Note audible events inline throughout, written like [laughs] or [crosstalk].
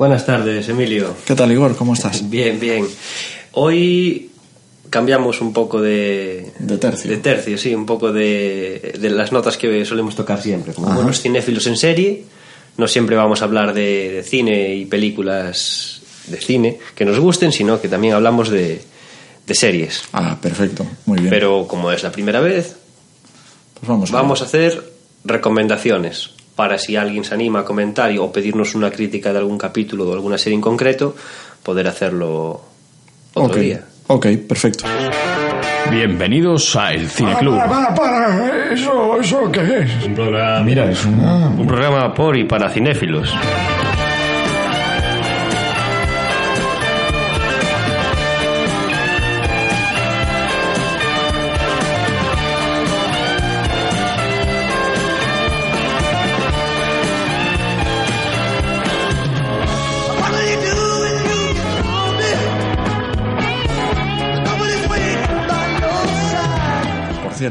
Buenas tardes, Emilio. ¿Qué tal, Igor? ¿Cómo estás? [laughs] Bien, bien. Hoy cambiamos un poco de... De tercio. De tercio, sí, un poco de, de las notas que solemos tocar siempre. Como Ajá. buenos cinéfilos en serie, no siempre vamos a hablar de, de cine y películas de cine que nos gusten, sino que también hablamos de, de series. Ah, perfecto. Muy bien. Pero como es la primera vez, pues vamos, a vamos a hacer recomendaciones para si alguien se anima a comentar y- o pedirnos una crítica de algún capítulo o de alguna serie en concreto, poder hacerlo otro Ok. día. Ok, perfecto. Bienvenidos a El Cine Para, Club. para, para. ¿Eso, eso qué es? Un programa, Mira, es un... un programa por y para cinéfilos.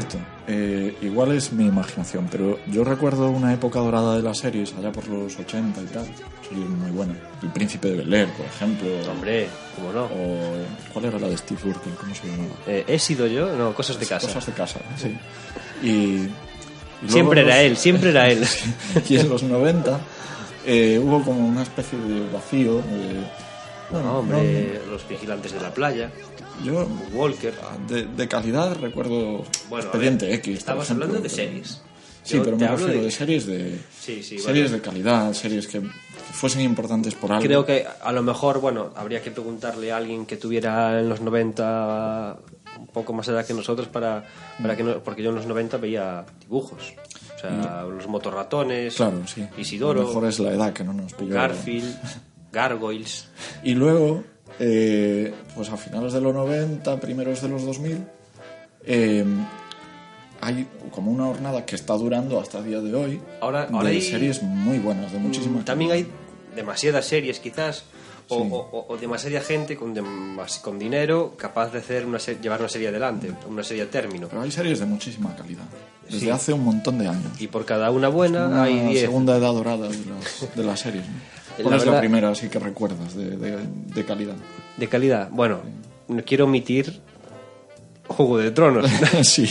Cierto, eh, igual es mi imaginación, pero yo recuerdo una época dorada de las series, allá por los 80 y tal. Series muy buenas. El Príncipe de Bel Air, por ejemplo. Hombre, ¿cómo no? O... ¿Cuál era la de Steve Urkel? ¿Cómo se llamaba? Eh, ¿He sido yo? No, cosas de casa. Cosas de casa, sí. Y... y Siempre en era los- él, siempre era él. [laughs] y en los 90 eh, hubo como una especie de vacío. de- bueno, No, hombre, los vigilantes de la playa, no, yo Walker. de, de calidad recuerdo Bueno, Expediente ver, X. Estamos ejemplo, hablando de series. Sí, Yo pero me refiero de... de- series de Sí, sí, series de calidad, series que, que fuesen importantes por algo. Creo que a lo mejor, bueno, habría que preguntarle a alguien que tuviera en los 90 un poco más edad que nosotros para, para que no, porque yo en los 90 veía dibujos. O sea, los motorratones, Claro, sí. Isidoro, A lo mejor es la edad que no nos pilló. Garfield, [laughs] Gargoyles. Y luego, eh, pues a finales de los 90, primeros de los 2000, eh, hay como una jornada que está durando hasta el día de hoy Ahora- de ahora hay- series muy buenas, de muchísimas. También hay demasiadas series quizás o, Sí. o- o- o demasiada gente con, demas- con dinero capaz de hacer una llevar una serie adelante, una serie a término. Pero hay series de muchísima calidad. Desde Sí. hace un montón de años. Y por cada una buena Una hay 10. segunda edad dorada de las, de las series. ¿no? ¿Cuál es la primera así que recuerdas de, de- de calidad? De calidad. Bueno, no quiero omitir Juego de Tronos. [laughs] sí.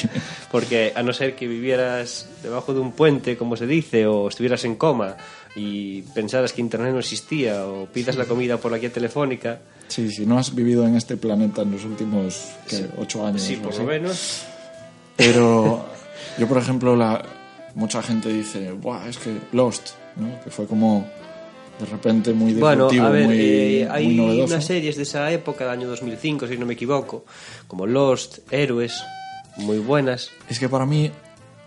Porque a no ser que vivieras debajo de un puente, como se dice, o estuvieras en coma y pensaras que Internet no existía, o pidas la comida por la guía telefónica, Sí, si no has vivido en este planeta en los últimos ¿qué? ocho años. sí, por lo menos. Pero yo, por ejemplo, la, mucha gente dice, Buah, es que Lost, ¿no? que fue como de repente muy Bueno, a ver, muy, eh, muy hay novedoso. unas series de esa época, del año 2005, si no me equivoco, como Lost, Héroes, muy buenas. Es que para mí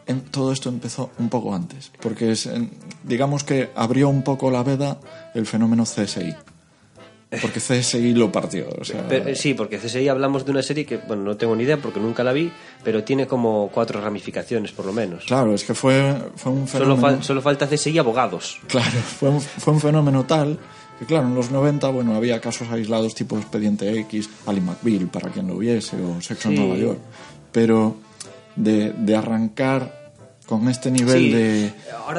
en- todo esto empezó un poco antes, porque es, en- digamos que abrió un poco la veda el fenómeno CSI. Porque CSI lo partió. O sea, Pero, eh, sí, porque CSI hablamos de una serie que, bueno, no tengo ni idea porque nunca la vi, pero tiene como cuatro ramificaciones, por lo menos. Claro, es que fue, fue un Solo, fenómeno... fal- solo falta CSI abogados. Claro, fue un, fue un fenómeno tal que, claro, en los 90, bueno, había casos aislados tipo Expediente X, Ali McBeal, para quien lo viese, o Sexo en. Nueva York. Pero de, de arrancar con este nivel Sí, de,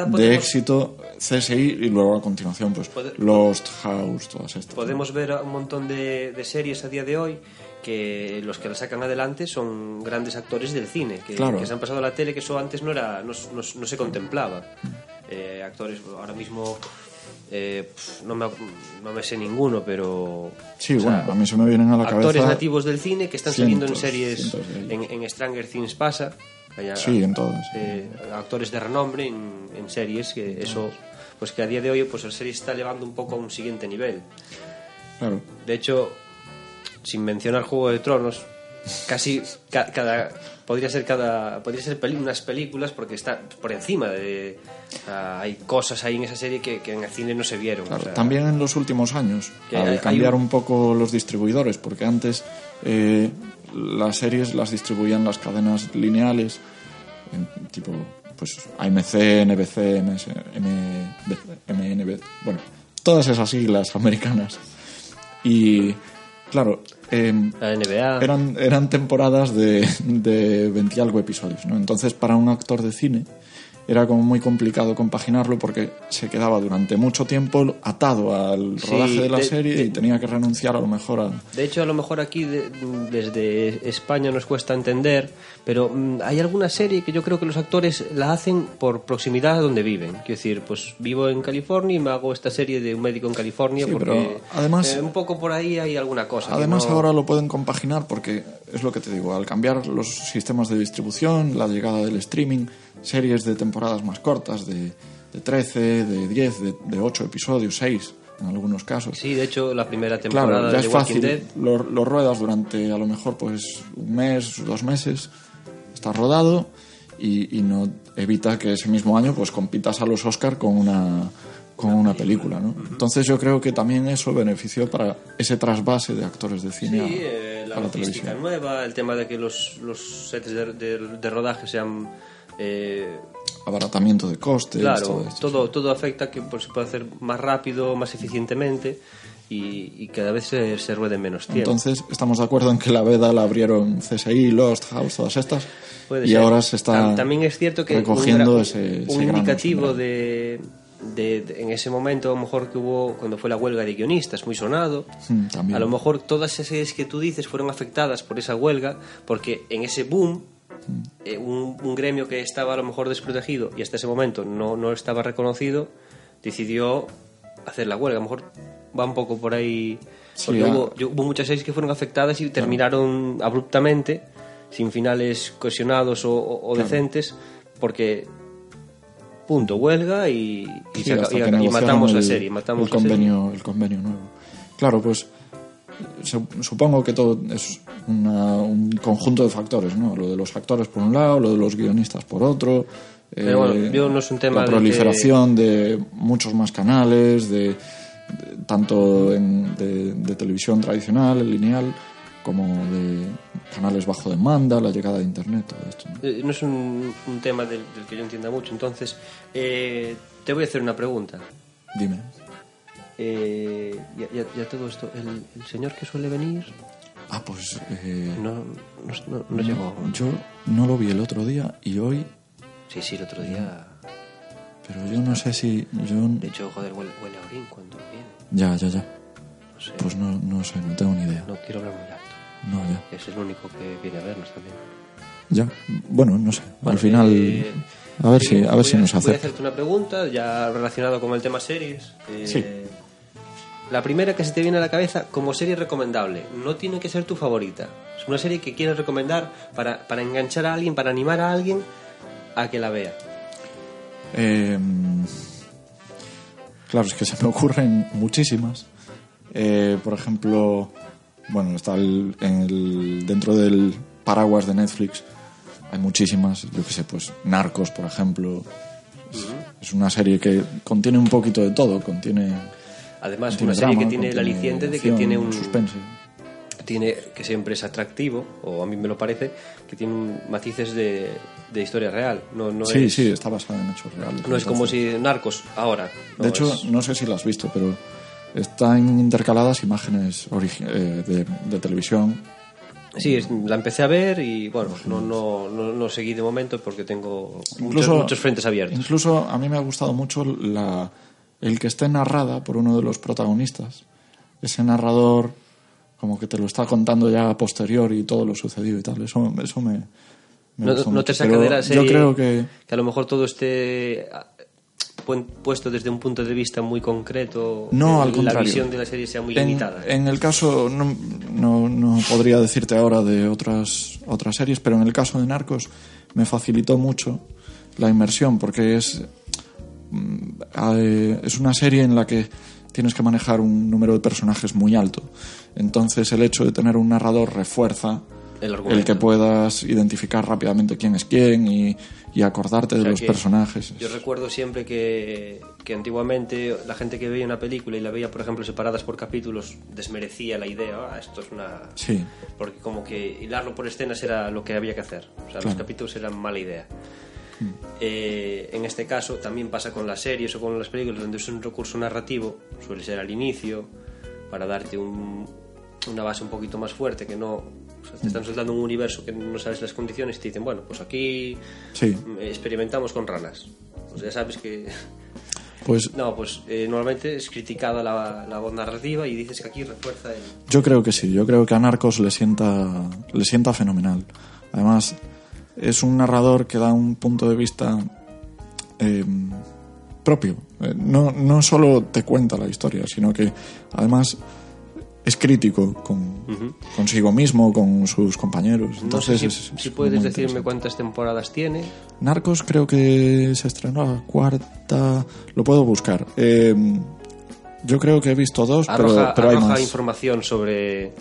de éxito CSI y luego a continuación, pues Lost, House, todas estas. Podemos ver un montón de, de series a día de hoy que los que la sacan adelante son grandes actores del cine, que, Claro. que se han pasado a la tele, que eso antes no, era, no, no- no se contemplaba. Eh, actores, ahora mismo eh, no, me, no me sé ninguno, pero... Sí, sea, bueno, a mí se me vienen a la actores cabeza... nativos del cine que están saliendo en cientos, series, cientos en Stranger Things pasa. Hay a- Sí, en todas. eh, actores de renombre en, en series, que eso, pues que a día de hoy pues la serie está elevando un poco a un siguiente nivel. Claro. De hecho, sin mencionar Juego de Tronos, casi ca- cada podría ser cada podría ser unas películas porque está por encima de sea, hay cosas ahí en esa serie que, que en el cine no se vieron. Claro, o sea, también en los últimos años, Que al hay- hay cambiar un- un... poco los distribuidores, porque antes eh, las series las distribuían las cadenas lineales, en tipo pues AMC, NBC, MS, MNB, bueno, todas esas siglas americanas. Y claro, em, la NBA. eran, eran temporadas de, de 20 y algo episodios, ¿no? Entonces, para un actor de cine, era como muy complicado compaginarlo porque se quedaba durante mucho tiempo atado al Sí, rodaje de la de- serie de- y tenía que renunciar a lo mejor a... De hecho, a lo mejor aquí de- desde España nos cuesta entender, pero mm, hay alguna serie que yo creo que los actores la hacen por proximidad a donde viven. Quiero decir, pues vivo en California y me hago esta serie de un médico en California Sí, porque pero además- eh, un poco por ahí hay alguna cosa. Además no- ahora lo pueden compaginar porque es lo que te digo, al cambiar los sistemas de distribución, la llegada del streaming, series de temporadas más cortas, de, de 13, de 10, de, de 8 episodios, 6 en algunos casos. Sí, de hecho, la primera temporada Claro, ya de es Walking fácil, Dead lo, lo ruedas durante a lo mejor pues un mes, dos meses, está rodado y, y no evita que ese mismo año pues compitas a los Oscar con una con una película, ¿no? Entonces yo creo que también eso benefició para ese trasvase de actores de cine a- eh, la a la televisión. nueva, el tema de que los, los sets de, de- de rodaje sean... eh, Abaratamiento de costes, claro, todo esto, todo, todo afecta que pues, se pueda hacer más rápido, más eficientemente y, y cada vez se, se ruede menos tiempo. Entonces, estamos de acuerdo en que la veda la abrieron CSI, Lost, House, todas estas. Puede y ser. ahora se está Tam- También es cierto que recogiendo un, ese, ese un indicativo de, de- de- en ese momento, a lo mejor que hubo cuando fue la huelga de guionistas, muy sonado. Mm, también. A lo mejor todas esas series que tú dices fueron afectadas por esa huelga, porque en ese boom. Eh, un, un gremio que estaba a lo mejor desprotegido y hasta ese momento no, no estaba reconocido, decidió hacer la huelga. A lo mejor va un poco por ahí. Sí, Porque ah. hubo, yo- hubo muchas series que fueron afectadas y terminaron abruptamente, sin finales cohesionados o, o- o decentes, porque punto, huelga y, y, Sí, matamos la el- serie. Matamos el la serie. convenio, el convenio nuevo. Claro, pues su- supongo que todo es una- un conjunto de factores, ¿no? Lo de los actores por un lado, lo de los guionistas por otro. Pero eh, bueno, yo no es un tema la de proliferación de muchos más canales, de, de- tanto en- de, de televisión tradicional, lineal, como de canales bajo demanda, la llegada de internet, todo esto. ¿no? Eh, No es un, un tema del, del que yo entienda mucho. Entonces, eh, te voy a hacer una pregunta. Dime. Eh, ya, ya- ya todo esto, el, el señor que suele venir Ah, pues eh, no, no, no- no llegó. yo no lo vi el otro día y hoy Sí, sí, el otro día. Pero yo no sé si. Yo... De hecho, joder, huele, huele a orín cuando viene. Ya, ya, ya. No sé. Pues no, no sé, no tengo ni idea. No quiero hablar muy alto. No, ya. Es el único que viene a vernos también. Ya. Bueno, no sé. Bueno, Al final. eh, a ver sí, si, a ver si nos Voy a hacerte una pregunta ya relacionada con el tema series. Eh, Sí. La primera que se te viene a la cabeza como serie recomendable. No tiene que ser tu favorita. Es una serie que quieres recomendar para, para enganchar a alguien, para animar a alguien a que la vea. Eh, claro, es que se me ocurren muchísimas. Eh, por ejemplo, bueno, está el- el- dentro del paraguas de Netflix. Hay muchísimas, yo que sé, pues Narcos, por ejemplo. Es, es una serie que contiene un poquito de todo. Contiene, Además, una serie drama, que tiene el aliciente de que tiene un suspense. tiene que siempre es atractivo o a mí me lo parece que tiene matices de, de historia real. No, no sí, es, sí, está basada en hechos reales. no es como si Narcos ahora. No, De hecho, es- no sé si lo has visto, pero están intercaladas imágenes eh, de, de televisión. Sí, la empecé a ver y bueno, no, no, no, no seguí de momento porque tengo muchos, Incluso- muchos frentes abiertos. Incluso a mí me ha gustado mucho la, el que esté narrada por uno de los protagonistas. Ese narrador como que te lo está contando ya a posterior y todo lo sucedido y tal. Eso, eso me, me No, gustó no mucho. te saca Pero de la serie Yo creo que... a lo mejor todo esté ah, puesto desde un punto de vista muy concreto. No, eh, al contrario. La visión de la serie sea muy En, limitada. en el caso, no, no, no podría decirte ahora de otras, otras series, pero en el caso de Narcos me facilitó mucho la inmersión porque es, eh, es una serie en la que tienes que manejar un número de personajes muy alto. Entonces el hecho de tener un narrador refuerza El que puedas identificar rápidamente quién es quién y, y acordarte O de los personajes. Yo recuerdo siempre que, que antiguamente la gente que veía una película y la veía, por ejemplo, separadas por capítulos, desmerecía la idea. "Ah, esto es una. Sí. Porque como que hilarlo por escenas era lo que había que hacer. O sea, los capítulos eran mala idea. Mm. Eh, en este caso también pasa con las series o con las películas donde es un recurso narrativo, suele ser al inicio, para darte un- una base un poquito más fuerte que no O sea, te están soltando un universo que no sabes las condiciones y te dicen, bueno, pues aquí Sí, mm, experimentamos con ranas. Sea, ya sabes que... [laughs] pues No, pues eh, normalmente es criticada la, la voz narrativa y dices que aquí refuerza el... yo creo que sí, yo creo que a Narcos le sienta, le sienta fenomenal. Además, es un narrador que da un punto de vista eh, propio. Eh, no, no solo te cuenta la historia, sino que además es crítico con, consigo mismo, con sus compañeros. No sé Entonces, si, es- si es puedes decirme cuántas temporadas tiene. Narcos creo que se estrenó la cuarta. Lo puedo buscar. Eh, yo creo que he visto dos, Arroja, pero, pero hay más. información sobre...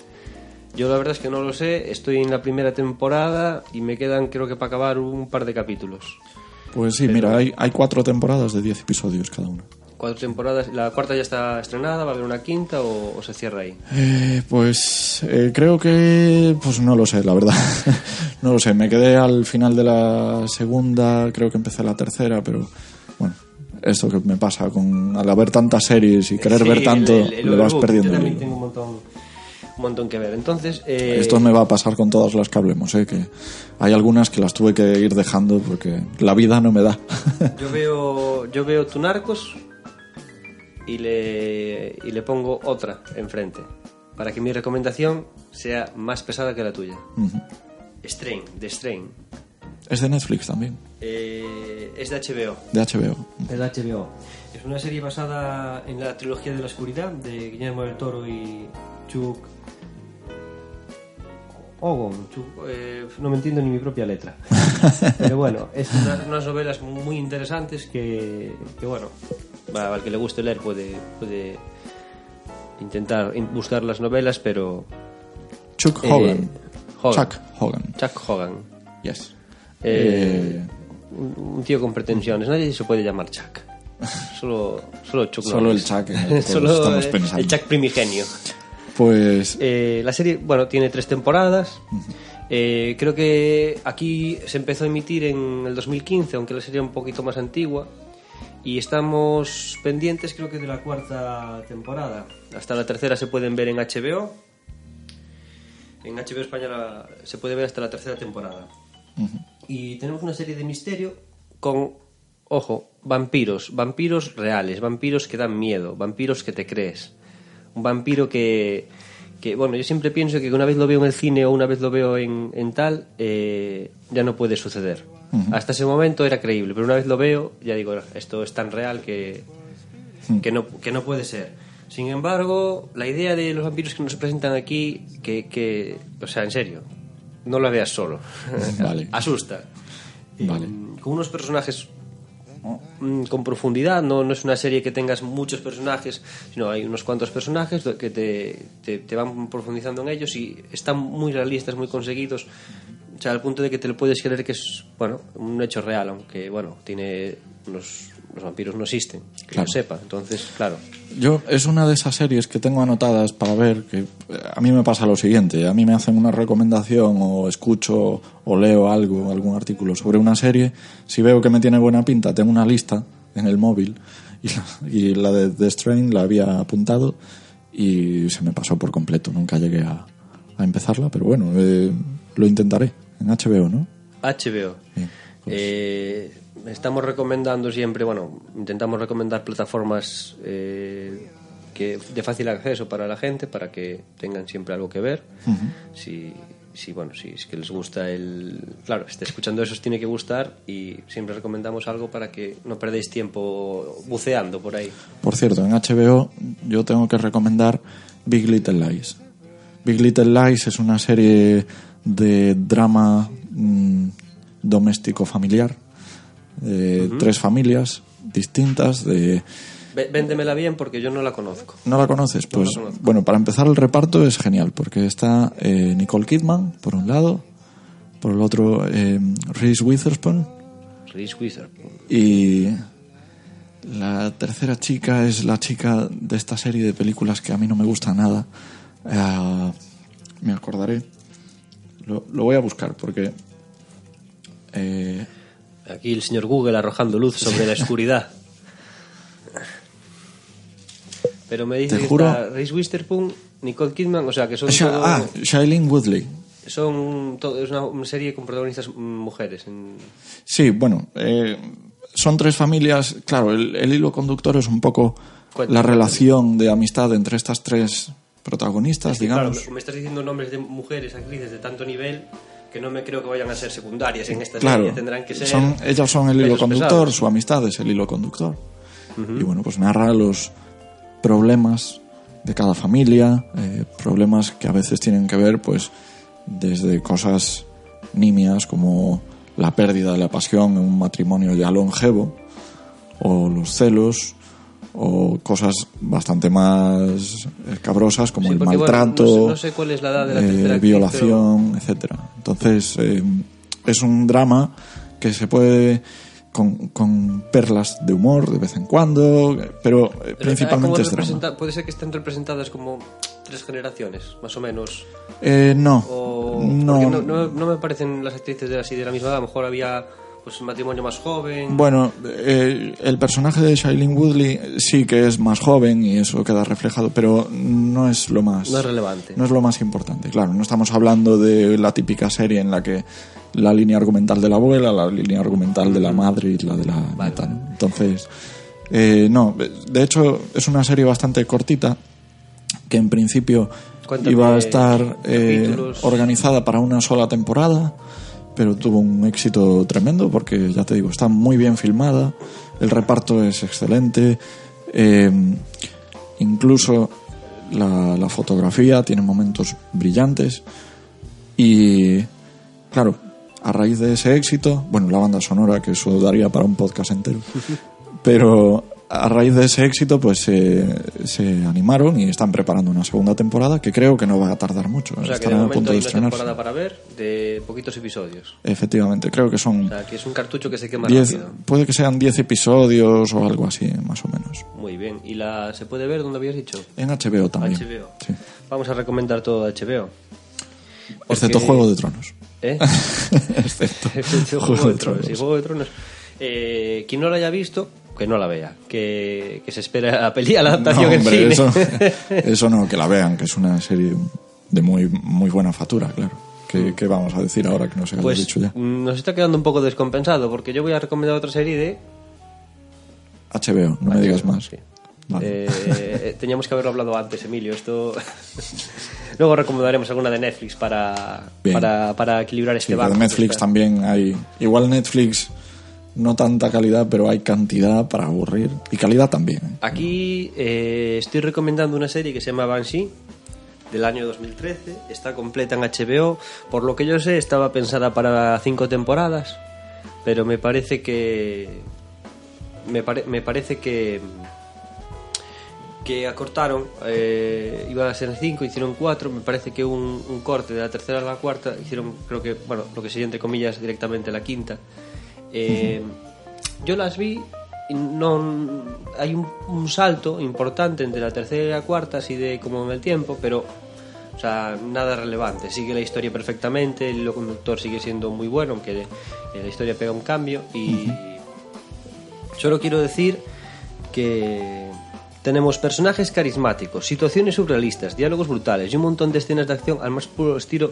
Yo la verdad es que no lo sé, estoy en la primera temporada y me quedan creo que para acabar un par de capítulos. Pues sí, mira, hay, hay cuatro temporadas de 10 episodios cada una. Cuatro temporadas, la cuarta ya está estrenada, va a haber una quinta o, o se cierra ahí. Eh, pues eh, creo que. Pues no lo sé, la verdad. [laughs] no lo sé, me quedé al final de la segunda, creo que empecé la tercera, pero bueno, esto que me pasa con al haber tantas series y querer Sí, ver tanto, el- el le vas perdiendo. Yo también tengo un montón, un montón que ver. Entonces, eh, Esto me va a pasar con todas las que hablemos, ¿eh? que hay algunas que las tuve que ir dejando porque la vida no me da. [laughs] yo veo, yo veo tu narcos y le, y le pongo otra enfrente para que mi recomendación sea más pesada que la tuya. Strain, de Strain. es de Netflix también, Eh, es de HBO. de HBO. Es de HBO. Es una serie basada en la trilogía de la oscuridad de Guillermo del Toro y Chuck Ogon. Eh, no me entiendo ni mi propia letra. [laughs] Pero bueno, es una- unas novelas muy interesantes que, que bueno, al que le guste leer puede, puede intentar in- buscar las novelas, pero... Chuck eh, Hogan. Hogan. Chuck Hogan. Chuck Hogan. Yes. Eh, Eh, un un tío con pretensiones. Nadie se puede llamar Chuck. [laughs] Solo, solo Chuck Solo el Chuck [laughs] Solo estamos pensando. el Chuck primigenio. Pues Eh, la serie, bueno, tiene tres temporadas. Eh, creo que aquí se empezó a emitir en el 2015, aunque la serie es un poquito más antigua. Y estamos pendientes, creo que de la cuarta temporada. Hasta la tercera se pueden ver en HBO. En HBO Española se puede ver hasta la tercera temporada. Y tenemos una serie de misterio con, ojo, vampiros, vampiros reales, vampiros que dan miedo, vampiros que te crees. Un vampiro que, que bueno, yo siempre pienso que una vez lo veo en el cine o una vez lo veo en, en tal, eh, ya no puede suceder. Hasta ese momento era creíble, pero una vez lo veo, ya digo, esto es tan real que, que, no, que no puede ser. Sin embargo, la idea de los vampiros que nos presentan aquí, que, que o sea, en serio, no la veas solo. Vale. [laughs] Asusta. Vale. Con unos personajes con profundidad, no, no es una serie que tengas muchos personajes, sino hay unos cuantos personajes que te, te, te van profundizando en ellos y están muy realistas, muy conseguidos, o sea, al punto de que te lo puedes creer que es, bueno, un hecho real, aunque, bueno, tiene unos... Los vampiros no existen, que Claro. sepa. Entonces, claro, Yo es una de esas series que tengo anotadas para ver que eh, a mí me pasa lo siguiente, a mí me hacen una recomendación o escucho o leo algo, algún artículo sobre una serie, si veo que me tiene buena pinta, tengo una lista en el móvil y la, y la de The Strain la había apuntado y se me pasó por completo, nunca llegué a, a empezarla, pero bueno, eh, lo intentaré en HBO, ¿no? HBO. Bien. Eh, estamos recomendando siempre, bueno, intentamos recomendar plataformas eh, que de fácil acceso para la gente, para que tengan siempre algo que ver. Si, si, bueno, si es que les gusta el... Claro, esté escuchando eso os tiene que gustar y siempre recomendamos algo para que no perdéis tiempo buceando por ahí. Por cierto, en HBO yo tengo que recomendar Big Little Lies. Big Little Lies es una serie de drama mm, doméstico familiar. de Tres familias distintas. De... Vé- Véndemela bien porque yo no la conozco. ¿No la conoces? Pues la conozco. bueno, para empezar el reparto es genial porque está eh, Nicole Kidman, por un lado, por el otro eh, Reese Witherspoon Reese Witherspoon. Y la tercera chica es la chica de esta serie de películas que a mí no me gusta nada. Eh, me acordaré. Lo, lo voy a buscar porque... eh, Aquí el señor Google arrojando luz sobre la oscuridad. Pero me dice Te que juro- está Reese Witherspoon, Nicole Kidman, o sea que son Sha- todo... ah, Shailene Woodley. son todo, es una, serie con protagonistas mujeres. en- Sí, bueno, eh, son tres familias. Claro, el, el hilo conductor es un poco Cuéntame. la relación de amistad entre estas tres protagonistas, Sí, claro, digamos. me, me estás diciendo nombres de mujeres, actrices de tanto nivel que no me creo que vayan a ser secundarias en esta Claro, serie. Tendrán que ser. son, ellas son el hilo conductor, pesados. su amistad es el hilo conductor. Y bueno, pues narra los problemas de cada familia, eh, problemas que a veces tienen que ver, pues, desde cosas nimias como la pérdida de la pasión en un matrimonio ya longevo, o los celos, o cosas bastante más escabrosas como Sí, el porque, bueno, maltrato, no sé- no sé cuál es la edad de la eh, tercera violación, etcétera. Entonces eh, es un drama que se puede con, con perlas de humor de vez en cuando, pero eh, Pero, principalmente ¿cómo es drama. Puede ser que estén representadas como tres generaciones, más o menos. Eh, no, O, no, no, no, no me parecen las actrices de, así de la misma edad. A lo mejor había pues un matrimonio más joven. Bueno, eh, el personaje de Shailene Woodley sí que es más joven y eso queda reflejado, pero no es lo más. No es relevante. No es lo más importante, claro. No estamos hablando de la típica serie en la que la línea argumental de la abuela, la línea argumental de la madre y la de la nieta. ¿no? Entonces, eh, no. De hecho, es una serie bastante cortita que en principio Cuéntame iba a estar eh, organizada para una sola temporada, pero tuvo un éxito tremendo porque, ya te digo, está muy bien filmada, el reparto es excelente, eh, incluso la, la fotografía tiene momentos brillantes y, claro, a raíz de ese éxito, bueno, la banda sonora, que eso daría para un podcast entero, [laughs] pero a raíz de ese éxito, pues se se animaron y están preparando una segunda temporada que creo que no va a tardar mucho. o sea que de a punto hay de una temporada para ver de poquitos episodios. Efectivamente, creo que son O sea que es un cartucho que se quema 10, rápido. puede que sean 10 episodios o algo así, más o menos. Muy bien. ¿Y la se puede ver dónde habías dicho? En HBO también. HBO. Sí. Vamos a recomendar todo HBO. Excepto Juego de Tronos. ¿Eh? [laughs] [laughs] Excepto Excepto Juego de Tronos. Sí, Juego de Tronos. Eh, quien no la haya visto, que no la vea. Que, que se espera la peli, a la adaptación No, en cine. eso, [laughs] eso no, que la vean, que es una serie de muy, muy buena factura, claro. ¿Qué, qué vamos a decir ahora que no se Pues dicho ya? mm, nos está quedando un poco descompensado porque yo voy a recomendar otra serie de HBO, no me digas más. Sí. Vale. Eh, eh, teníamos que haberlo hablado antes, Emilio. Esto [laughs] luego recomendaremos alguna de Netflix para, para, para equilibrar Sí, este banco. de Netflix está- también hay. Igual Netflix, no tanta calidad, pero hay cantidad para aburrir. Y calidad también. ¿eh? Aquí eh, estoy recomendando una serie que se llama Banshee del año 2013. Está completa en HBO. Por lo que yo sé, estaba pensada para cinco temporadas, pero me parece que me, pare- me parece que que acortaron. eh, iba a ser cinco, hicieron cuatro. Me parece que un, un corte de la tercera a la cuarta hicieron, creo que, bueno, lo que sería entre comillas directamente la quinta. Eh, Yo las vi y no hay un, un salto importante entre la tercera y la cuarta, así de como en el tiempo, pero o sea, nada relevante. Sigue la historia perfectamente, el hilo conductor sigue siendo muy bueno, aunque eh, la historia pega un cambio y solo quiero decir que tenemos personajes carismáticos, situaciones surrealistas, diálogos brutales y un montón de escenas de acción al más puro estilo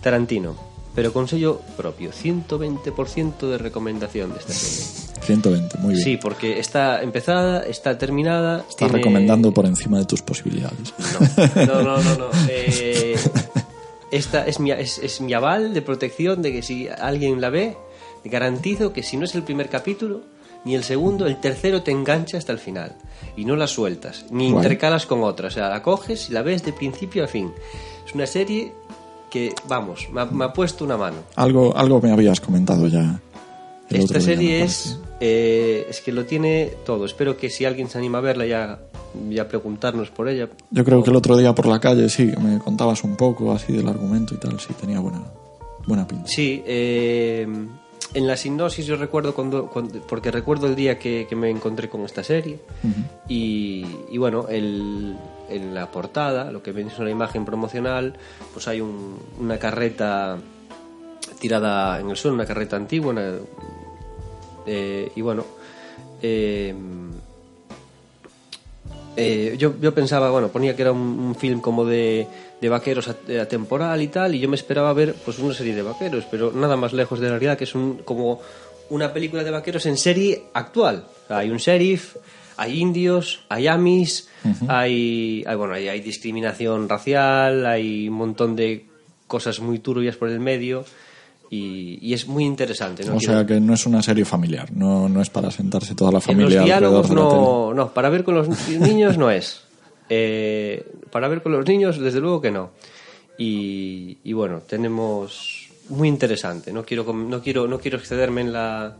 Tarantino, pero con sello propio, 120% de recomendación de esta serie. 120, muy bien. Sí, porque está empezada, está terminada. Estás tiene- recomendando por encima de tus posibilidades. No, no, no, no. [laughs] Eh, esta es mi, es, es mi aval de protección de que si alguien la ve, garantizo que si no es el primer capítulo, ni el segundo, el tercero te engancha hasta el final. Y no la sueltas, ni intercalas con otra. O sea, la coges y la ves de principio a fin. Es una serie que, vamos, me ha, me ha puesto una mano. Algo, algo me habías comentado ya. Esta día, serie es, eh, es que lo tiene todo. Espero que si alguien se anima a verla ya, ya preguntarnos por ella. Yo creo que el otro día por la calle sí, me contabas un poco así del argumento y tal, sí, tenía buena, buena pinta. Sí, eh, en la sinopsis yo recuerdo cuando, cuando- porque recuerdo el día que, que me encontré con esta serie. Y, y bueno, el- en la portada, lo que ven es una imagen promocional, pues hay un- una carreta tirada en el suelo, una carreta antigua, una- eh, y bueno, eh, eh, yo, yo pensaba, bueno, ponía que era un, un film como de, de vaqueros eh, atemporal y tal, y yo me esperaba ver pues una serie de vaqueros, pero nada más lejos de la realidad, que es un, como una película de vaqueros en serie actual. O sea, hay un sheriff, hay indios, hay amis, hay, hay, bueno, hay, hay discriminación racial, hay un montón de cosas muy turbias por el medio, y, y es muy interesante. ¿no? O Quiero- sea que no es una serie familiar, no, no es para sentarse toda la en familia los diálogos no, no, para ver con los niños no es. Eh, para ver con los niños, desde luego que no. Y, y bueno, tenemos muy interesante. No quiero, no quiero, no quiero excederme en la,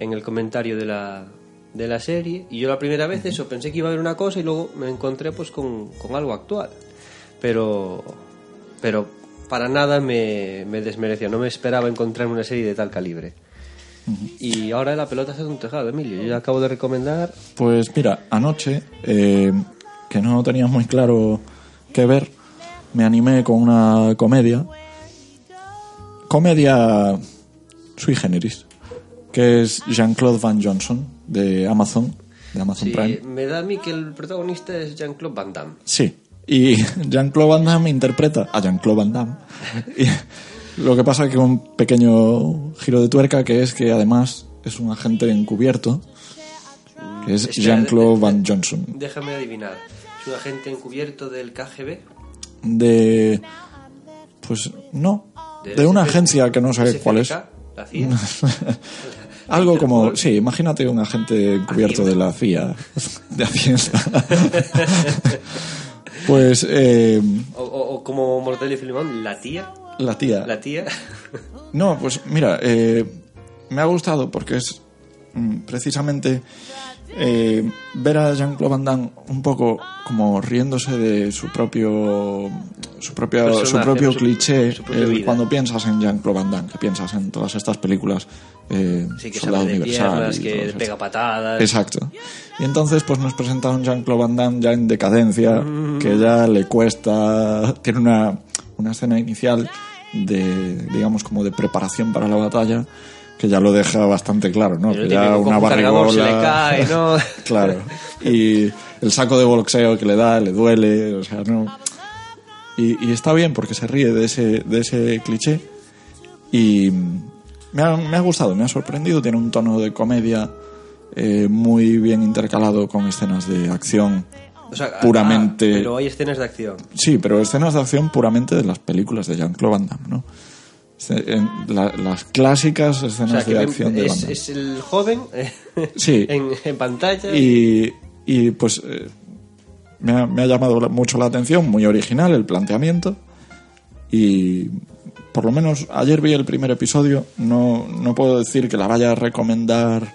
en el comentario de la, de la serie. Y yo la primera vez eso pensé que iba a haber una cosa y luego me encontré pues con, con algo actual. Pero, pero para nada me, me desmereció. No me esperaba encontrar una serie de tal calibre. Y ahora la pelota está en un tejado, Emilio. Yo ya acabo de recomendar. Pues mira, anoche, eh, que no tenía muy claro qué ver, me animé con una comedia. Comedia sui generis, que es Jean-Claude Van Johnson, de Amazon, de Amazon Sí, Prime. me da a mí que el protagonista es Jean-Claude Van Damme. Sí, y [laughs] Jean-Claude Van Damme interpreta a Jean-Claude Van Damme. [laughs] Y lo que pasa que un pequeño giro de tuerca que es que además es un agente encubierto, que es Jean-Claude de- de- Van Johnson. Déjame adivinar. Es un agente encubierto del KGB. De... Pues no, de una agencia que no sé cuál es. La CIA. [laughs] Algo como, sí, imagínate un agente encubierto de la CIA, de Hacienda. [laughs] pues eh, O, o- o como Mortel y Filimón, la tía. la tía. La tía. [laughs] No, pues mira, eh, me ha gustado porque es mm, precisamente eh, ver a Jean-Claude Van Damme un poco como riéndose de su propio su propio su propio su- cliché su eh, cuando piensas en Jean-Claude Van Damme que piensas en todas estas películas eh, Sí, que Soldado Universal piernas, que pega patadas. Exacto. Y entonces pues nos presenta un Jean-Claude Van Damme ya en decadencia, Mm. que ya le cuesta, tiene una, una escena inicial de, digamos, como de preparación para la batalla, que ya lo deja bastante claro, ¿no? Que ya una se le barrigola... cae, ¿no? [laughs] claro. Y el saco de boxeo que le da, le duele, o sea, no... Y, y está bien porque se ríe de ese, de ese cliché y me ha, me ha gustado, me ha sorprendido. Tiene un tono de comedia eh, muy bien intercalado con escenas de acción O sea, puramente. ah, pero hay escenas de acción. Sí, pero escenas de acción puramente de las películas de Jean-Claude Van Damme, ¿no? En la- las clásicas O escenas sea, que de acción de es, es el joven eh, [laughs] Sí. en, en pantalla. Y, y, pues eh, me, ha, me ha llamado la- mucho la atención, muy original el planteamiento. Y por lo menos ayer vi el primer episodio, no, no puedo decir que la vaya a recomendar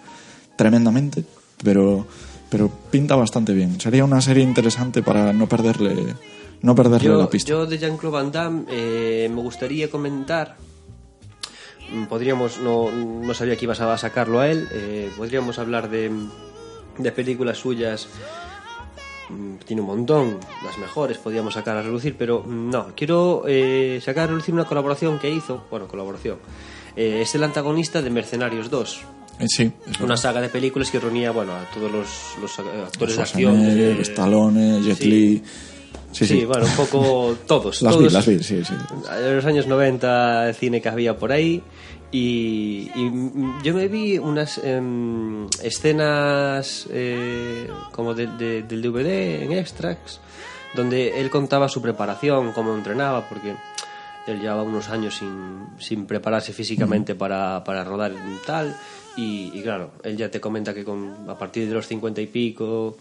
tremendamente, pero, pero pinta bastante bien. Sería una serie interesante para no perderle, no perderle yo, la pista. yo de Jean-Claude Van Damme eh, me gustaría comentar. Mm, Podríamos, no, no sabía que ibas a sacarlo a él. eh, podríamos hablar de, de películas suyas. mm, Tiene un montón, las mejores podríamos sacar a relucir, pero mm, no, quiero eh, sacar a relucir una colaboración que hizo. Bueno, colaboración. Eh, es el antagonista de Mercenarios 2. Eh, sí, Una saga de películas que reunía bueno, a todos los, los eh, actores de acción. De- Stallone, Jet sí. Li. Sí, Sí, sí. bueno, un poco [laughs] todos. Las vi, todos. las vi, sí, sí. En los años 90 el cine que había por ahí y, y, yo me vi unas em, escenas eh, como de- de- del DVD en extracts donde él contaba su preparación, cómo entrenaba, porque él llevaba unos años sin, sin prepararse físicamente para, para rodar tal y, y claro, él ya te comenta que con, a partir de los 50 y pico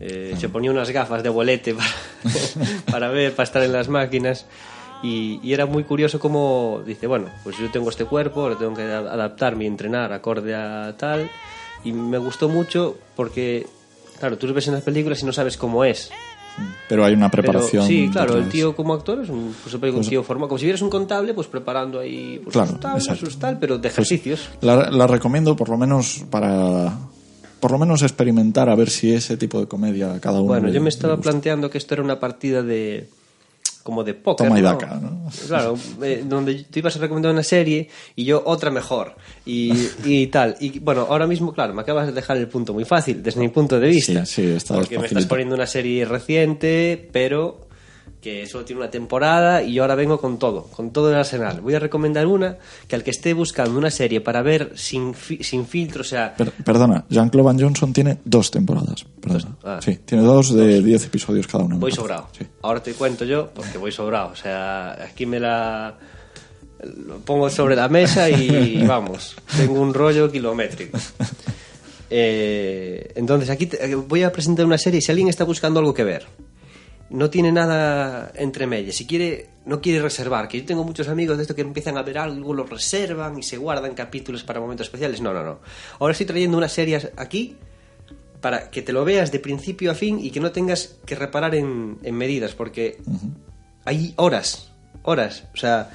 eh, se ponía unas gafas de bolete para, [laughs] para ver, para estar en las máquinas. Y, y era muy curioso como dice, bueno, pues yo tengo este cuerpo, ahora tengo que a- adaptarme y entrenar acorde a tal. Y me gustó mucho porque, claro, tú lo ves en las películas y no sabes cómo es. Pero hay una Pero preparación. sí, claro, el tío como actor es un, pues, un tío formado, como si vieras un contable, pues preparando ahí pues, Claro, sus tablas. Pues sus tal, pero de ejercicios. La, la recomiendo por lo menos para por lo menos experimentar a ver si ese tipo de comedia cada uno Bueno, le- yo me estaba planteando que esto era una partida de como de póker. Toma y ¿no? daca, ¿no? [laughs] Claro, eh, donde tú ibas a recomendar una serie y yo otra mejor. Y, [laughs] y tal. Y bueno, ahora mismo, claro, me acabas de dejar el punto muy fácil desde mi punto de vista. Sí, sí, está Porque me estás poniendo una serie reciente, pero que solo tiene una temporada y yo ahora vengo con todo, con todo el arsenal. Voy a recomendar una que al que esté buscando una serie para ver sin, fi- sin filtro, o sea, Per- perdona, Jean-Claude Van Johnson tiene dos temporadas. Perdona. Ah. sí, tiene dos de diez episodios cada una. voy sobrado. Sí. Ahora te cuento yo, porque voy sobrado. O sea, aquí me la lo pongo sobre la mesa y [laughs] vamos, tengo un rollo kilométrico. Eh, entonces, aquí te- voy a presentar una serie. Si alguien está buscando algo que ver, no tiene nada entre medias, si quiere, no quiere reservar, que yo tengo muchos amigos de esto que empiezan a ver algo lo reservan y se guardan capítulos para momentos especiales. No, no, no. Ahora estoy trayendo unas series aquí para que te lo veas de principio a fin y que no tengas que reparar en, en medidas, porque hay horas, horas. O sea,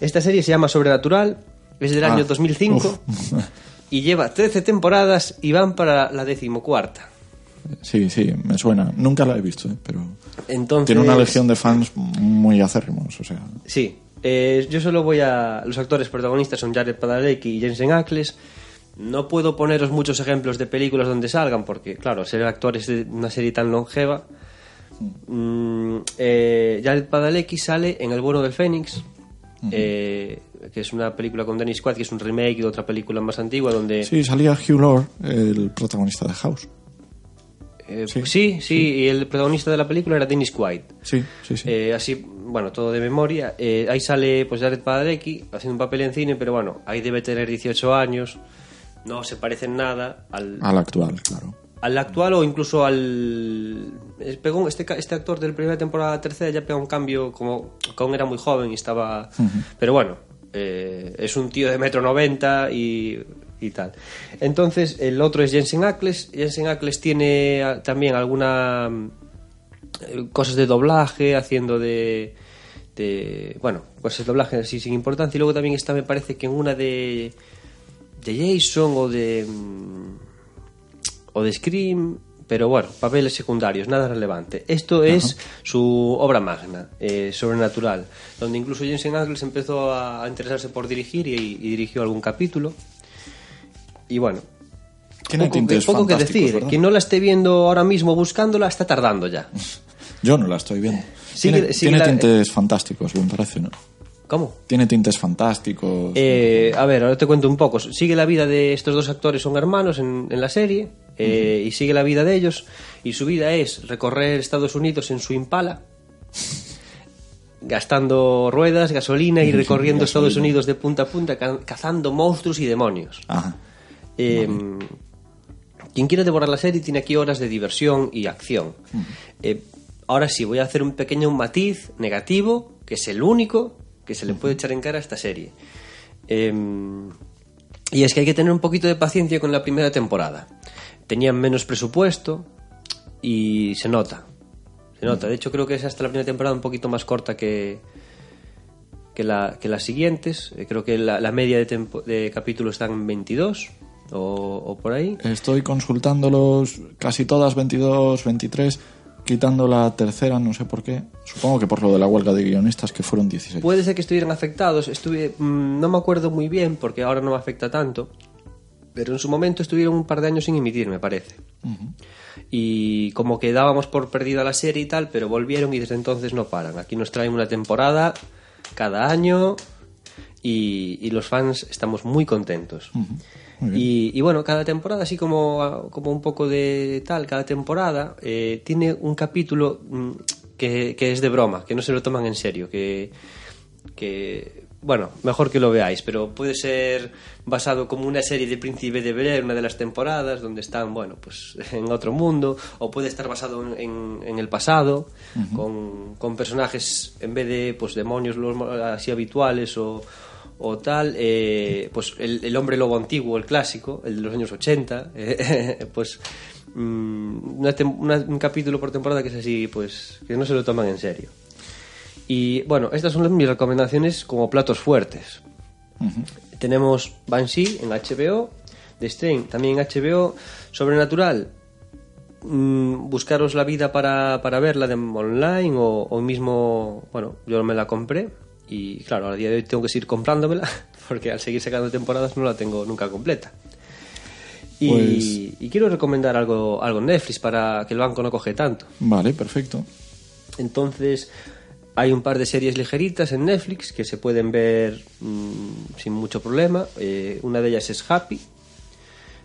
esta serie se llama Sobrenatural, es del Ah, año 2005 uf. [laughs] y lleva 13 temporadas y van para la decimocuarta. Sí, sí, me suena. Nunca la he visto, ¿eh? pero Entonces, tiene una legión de fans muy acérrimos. O sea, Sí, eh, yo solo voy a... Los actores protagonistas son Jared Padalecki y Jensen Ackles. No puedo poneros muchos ejemplos de películas donde salgan, porque, claro, ser actores de una serie tan longeva... Mm, eh, Jared Padalecki sale en El bueno del Fénix, eh, que es una película con Dennis Quaid, que es un remake de otra película más antigua, donde... sí, salía Hugh Lore, el protagonista de House. Eh, sí, sí, sí, y el protagonista de la película era Dennis Quaid. Sí, sí, sí. Eh, así, bueno, todo de memoria. Eh, ahí sale pues Jared Padalecki haciendo un papel en cine, pero bueno, ahí debe tener 18 años, no se parece en nada al, Al actual, claro. al actual o incluso al... Pegó, este, este actor de la primera temporada tercera ya pegó un cambio, como Kong era muy joven y estaba... Pero bueno, es un tío de metro noventa y, y tal. Entonces, el otro es Jensen Ackles. Jensen Ackles tiene ah, también alguna eh, cosas de doblaje, haciendo de, de bueno, cosas de doblaje así sin importancia. Y luego también está, me parece que en una de de Jason o de mm, o de Scream, pero bueno, papeles secundarios, nada relevante. Esto es su obra magna, eh, sobrenatural, donde incluso Jensen Ackles empezó a, a interesarse por dirigir y, y dirigió algún capítulo. Y bueno, Tiene poco, que, tintes poco que decir. ¿verdad? Quien no la esté viendo ahora mismo buscándola está tardando ya. [laughs] Yo no la estoy viendo. Sigue- tiene sigue tiene la- tintes fantásticos, me parece, ¿no? ¿Cómo? Tiene tintes fantásticos. Eh, a ver, ahora te cuento un poco. Sigue la vida de estos dos actores, son hermanos en, en la serie, eh, y sigue la vida de ellos. Y su vida es recorrer Estados Unidos en su Impala, gastando ruedas, gasolina y recorriendo Estados Gasolina. Unidos de punta a punta, ca- cazando monstruos y demonios. Ajá. Eh, Quien quiera devorar la serie tiene aquí horas de diversión y acción. Eh, ahora sí, voy a hacer un pequeño matiz negativo, que es el único que se le puede echar en cara a esta serie. Eh, y es que hay que tener un poquito de paciencia con la primera temporada. Tenían menos presupuesto y se nota. Se nota. De hecho, creo que es hasta la primera temporada un poquito más corta que, que, la, que las siguientes. Eh, Creo que la, la media de, tempo- de capítulos están en 22 o, o por ahí. Estoy consultándolos casi todas 22, 23, quitando la tercera, no sé por qué. Supongo que por lo de la huelga de guionistas, que fueron 16. Puede ser que estuvieran afectados. Estuve, mm, no me acuerdo muy bien porque ahora no me afecta tanto. Pero en su momento estuvieron un par de años sin emitir, me parece. Y como que dábamos por perdida la serie y tal, pero volvieron y desde entonces no paran. Aquí nos traen una temporada cada año y, y los fans estamos muy contentos. Muy bien. Y, y bueno, cada temporada, así como, como un poco de tal, cada temporada eh, tiene un capítulo mm, que, que es de broma, que no se lo toman en serio, que, que bueno, mejor que lo veáis, pero puede ser basado como una serie de Príncipe de Bel una de las temporadas, donde están, bueno, pues [laughs] en otro mundo, o puede estar basado en, en- en el pasado, con, con personajes, en vez de pues demonios los así habituales o, o tal, eh, pues el, el hombre lobo antiguo, el clásico, el de los años 80, [laughs] eh, pues mm, una- un capítulo por temporada que es así, pues que no se lo toman en serio. Y bueno, estas son mis recomendaciones como platos fuertes. Tenemos Banshee en HBO, The Strain también en HBO, Sobrenatural. mm, buscaros la vida para, para verla de online o, o mismo, bueno, yo me la compré y claro, a día de hoy tengo que seguir comprándomela [laughs] porque al seguir sacando temporadas no la tengo nunca completa. Y, Pues- y quiero recomendar algo, algo en Netflix para que el banco no coge tanto. Vale, perfecto. Entonces, hay un par de series ligeritas en Netflix que se pueden ver mm, sin mucho problema. Eh, una de ellas es Happy,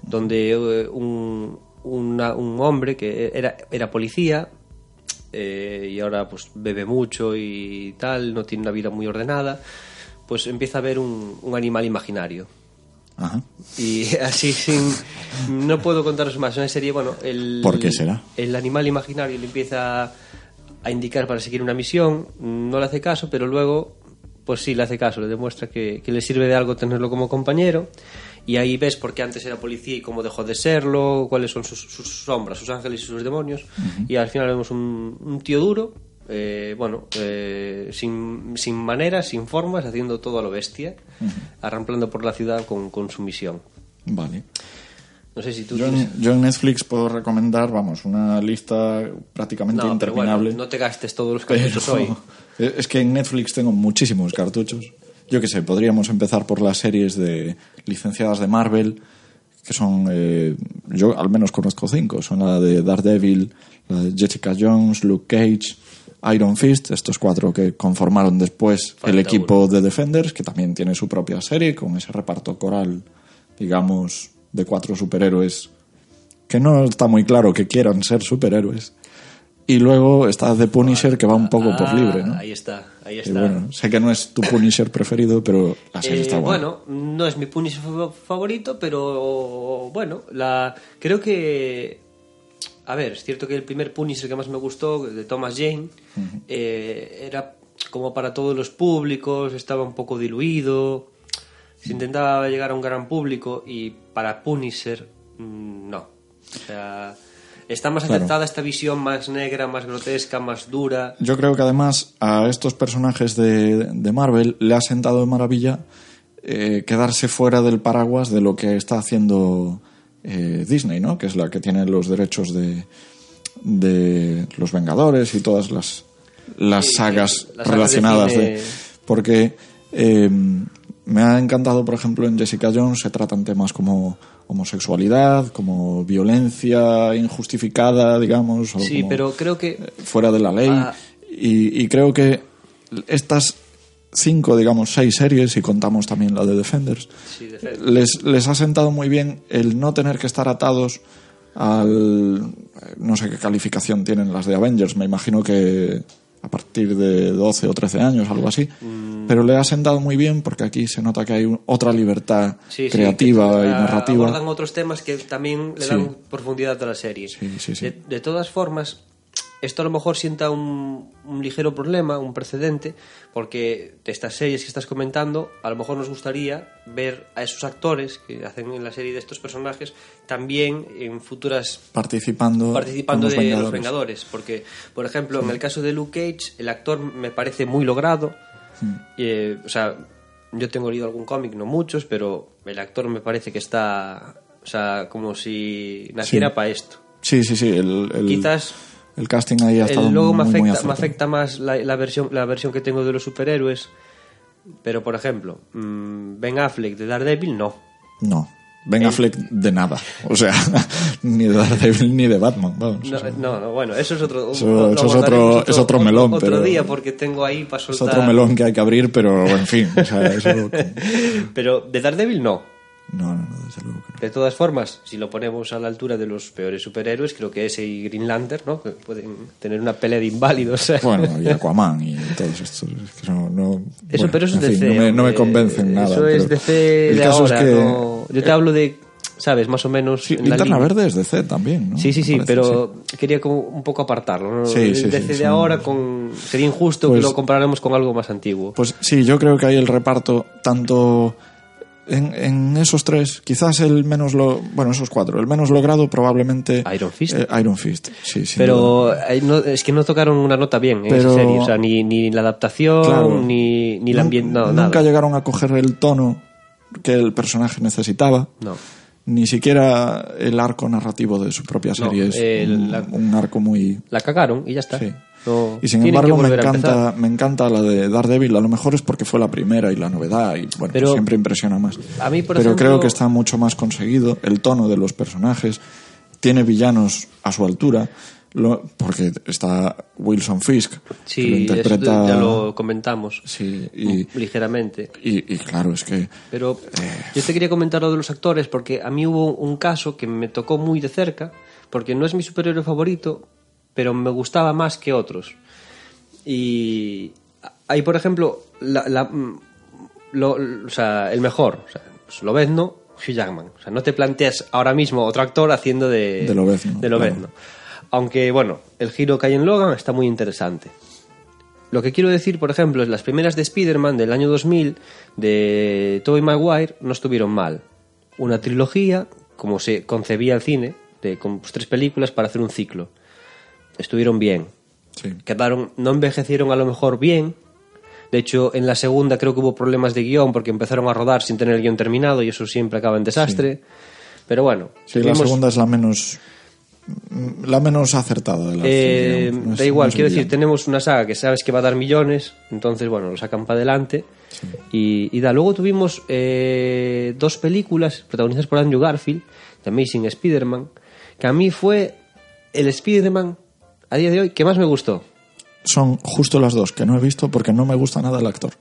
donde eh, un, una- un hombre que era, era policía eh, y ahora pues bebe mucho y tal, no tiene una vida muy ordenada, pues empieza a ver un, un animal imaginario. Ajá. Y [laughs] así sin... No puedo contaros más. Una serie, bueno... El, ¿Por qué será? El animal imaginario le empieza a indicar para seguir una misión. No le hace caso, pero luego, pues sí, le hace caso. Le demuestra que, que le sirve de algo tenerlo como compañero. Y ahí ves por qué antes era policía y cómo dejó de serlo, cuáles son sus, sus sombras, sus ángeles y sus demonios. Y al final vemos un, un tío duro, eh, bueno, eh, sin, sin maneras, sin formas, haciendo todo a lo bestia, arramplando por la ciudad con, con su misión. Vale. No sé si tú Yo tienes... en, yo en Netflix puedo recomendar, vamos, una lista prácticamente No, pero bueno, interminable. no te gastes todos los Pero- cartuchos hoy. [laughs] Es que en Netflix tengo muchísimos cartuchos. Yo qué sé, podríamos empezar por las series de licenciadas de Marvel, que son, eh, yo al menos conozco cinco. Son la de Daredevil, la de Jessica Jones, Luke Cage, Iron Fist, estos cuatro que conformaron después Falta el equipo de Defenders, que también tiene su propia serie con ese reparto coral, digamos, de cuatro superhéroes que no está muy claro que quieran ser superhéroes. Y luego está The Punisher, que va un poco por Ah, libre, ¿no? Ahí está, ahí Y está. bueno, sé que no es tu Punisher preferido, pero la serie Eh, está buena. bueno, no es mi Punisher fa- favorito, pero bueno, la creo que a ver, es cierto que el primer Punisher que más me gustó de Thomas Jane eh, era como para todos los públicos, estaba un poco diluido, se intentaba llegar a un gran público y para Punisher mm, no. O sea, está más Claro. aceptada esta visión más negra, más grotesca, más dura. Yo creo que además a estos personajes de, de Marvel le ha sentado de maravilla eh, quedarse fuera del paraguas de lo que está haciendo eh, Disney, ¿no? Que es la que tiene los derechos de, de los Vengadores y todas las, las Sí, sagas las sagas de relacionadas de... Porque eh, me ha encantado, por ejemplo, en Jessica Jones se tratan temas como homosexualidad, como violencia injustificada, digamos. o Sí, como- pero creo que fuera de la ley. Ah. Y, y creo que estas cinco, digamos, seis series, y contamos también la de Defenders, Sí, Defenders. les, les ha sentado muy bien el no tener que estar atados al... No sé qué calificación tienen las de Avengers, me imagino que a partir de 12 o 13 años, algo así. Mm. Pero le ha sentado muy bien porque aquí se nota que hay un- otra libertad Sí, sí, creativa que, y narrativa. Abordan otros temas que también le Sí. dan profundidad a la serie. Sí, sí, sí. De, de todas formas, esto a lo mejor sienta un, un ligero problema, un precedente, porque de estas series que estás comentando, a lo mejor nos gustaría ver a esos actores que hacen en la serie de estos personajes también en futuras Participando, participando de los los Vengadores. Porque, por ejemplo, en el caso de Luke Cage, el actor me parece muy logrado. Eh, o sea, yo tengo leído algún cómic, no muchos, pero el actor me parece que está. O sea, como si naciera Sí. para esto. Sí, sí, sí. El, el- Quizás el casting ahí ha estado el, me muy, muy afecta, me acertado. afecta más la, la versión, la versión que tengo de los superhéroes. Pero, por ejemplo, mm, Ben Affleck de Daredevil, no. No. Ben Affleck de nada. O sea, [laughs] ni de Daredevil ni de Batman. Vamos, No, o sea, no, no, bueno, eso es otro. Eso- es otro- es otro melón, Otro pero- día, porque tengo ahí para es soltar. otro melón que hay que abrir, pero en fin. O sea, eso. [laughs] Pero de Daredevil no. No, no, no, desde luego que no. De todas formas, si lo ponemos a la altura de los peores superhéroes, creo que ese y Green Lantern, ¿no? Que pueden tener una pelea de inválidos. [laughs] Bueno, y [laughs] Aquaman y todos estos. es que no, no- Eso, bueno, pero eso es DC. no, me, no me convencen nada. Eso es DC el de caso es ahora. que- no- Yo te hablo de, ¿sabes? Más o menos. Sí, en la Linterna. Verde es DC también, ¿no? Sí, sí, sí, parece, pero quería como un poco apartarlo. ¿no? Sí, sí, DC de ahora con... sería injusto Pues- que lo comparáramos con algo más antiguo. Pues sí, yo creo que hay el reparto tanto en, en esos tres, quizás el menos lo, bueno, esos cuatro, el menos logrado probablemente Iron Fist. eh, Iron Fist, sí. Pero eh, no- es que no tocaron una nota bien en esa serie. O sea, ni, ni la adaptación, Claro. ni, ni el Nun- ambiente, no, nunca nada. llegaron a coger el tono que el personaje necesitaba, No. ni siquiera el arco narrativo de su propia No, serie es un, la- un arco muy... La cagaron y ya está. Sí. No- Y sin embargo me encanta, me encanta la de Daredevil, a lo mejor es porque fue la primera y la novedad y bueno, Pero- pues siempre impresiona más. A mí, por Pero ejemplo- creo que está mucho más conseguido, el tono de los personajes, tiene villanos a su altura, lo- porque está Wilson Fisk, que lo Sí, interpreta... ya lo comentamos Sí, y, ligeramente. y, y claro, es que... Pero Eh. yo te quería comentar lo de los actores porque a mí hubo un caso que me tocó muy de cerca, porque no es mi superhéroe favorito, pero me gustaba más que otros. Y hay, por ejemplo, la, la- mm, lo- o sea, el mejor, o sea, pues Lobezno, Hugh Jackman. O sea, no te planteas ahora mismo otro actor haciendo de, De Lobezno, de Lobezno. Aunque, bueno, el giro que hay en Logan está muy interesante. Lo que quiero decir, por ejemplo, es las primeras de Spider-Man del año 2000 de Tobey Maguire no estuvieron mal. Una trilogía, como se concebía el cine, de con pues, tres películas para hacer un ciclo. Estuvieron bien. Sí. Quedaron, no envejecieron a lo mejor bien. De hecho, en la segunda creo que hubo problemas de guion porque empezaron a rodar sin tener el guion terminado y eso siempre acaba en desastre. Pero bueno, Sí, la segunda es la menos la menos acertada de las eh. No da igual, no quiero decir, tenemos una saga que sabes que va a dar millones, entonces, bueno, lo sacan para adelante. Y, y da, luego tuvimos eh, dos películas protagonizadas por Andrew Garfield, The Amazing Spider-Man, que a mí fue el Spider-Man a día de hoy que más me gustó. Son justo las dos que no he visto porque no me gusta nada el actor.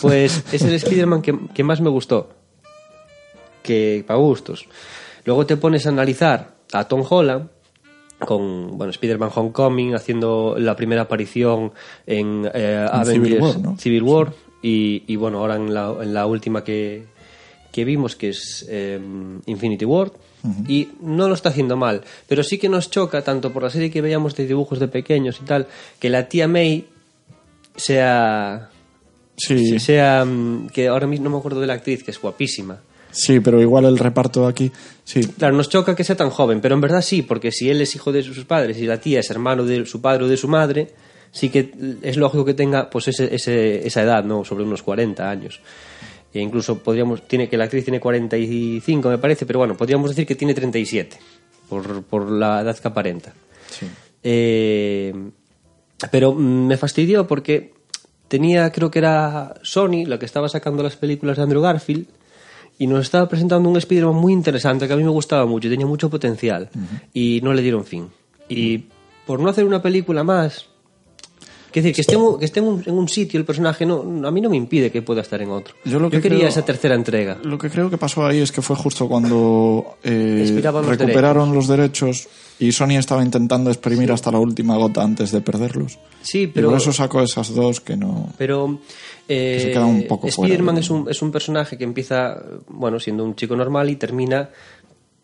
Pues [laughs] es el Spider-Man que, que más me gustó. Que para gustos. Luego te pones a analizar a Tom Holland con bueno Spider-Man Homecoming haciendo la primera aparición en eh, Avengers Civil War, ¿no? Civil War, y, y, bueno ahora en la, en la última que, que vimos que es eh, Infinity War y no lo está haciendo mal pero sí que nos choca tanto por la serie que veíamos de dibujos de pequeños y tal que la tía May sea Sí, sea mm, que ahora mismo no me acuerdo de la actriz que es guapísima. Sí, pero igual el reparto aquí, sí, claro nos choca que sea tan joven pero en verdad sí porque si él es hijo de sus padres y la tía es hermano de su padre o de su madre sí que es lógico que tenga pues ese, ese- esa edad no sobre unos 40 años e incluso podríamos tiene que la actriz tiene 45 me parece pero bueno podríamos decir que tiene 37 por, por la edad que aparenta sí. Eh, pero mm, me fastidió porque tenía, creo que era Sony, la que estaba sacando las películas de Andrew Garfield, y nos estaba presentando un Spider-Man muy interesante que a mí me gustaba mucho y tenía mucho potencial, y no le dieron fin. Y por no hacer una película más. Quiero decir, que esté, un- que esté en, un, en un sitio el personaje, no, a mí no me impide que pueda estar en otro. Yo lo que quería creo- esa tercera entrega. Lo que creo que pasó ahí es que fue justo cuando eh, los recuperaron los derechos y Sony estaba intentando exprimir hasta la última gota antes de perderlos. Sí, Y pero. por eso sacó esas dos que no... Pero eh, Que se queda un poco Spider-Man de- es un, es un personaje que empieza, bueno, siendo un chico normal y termina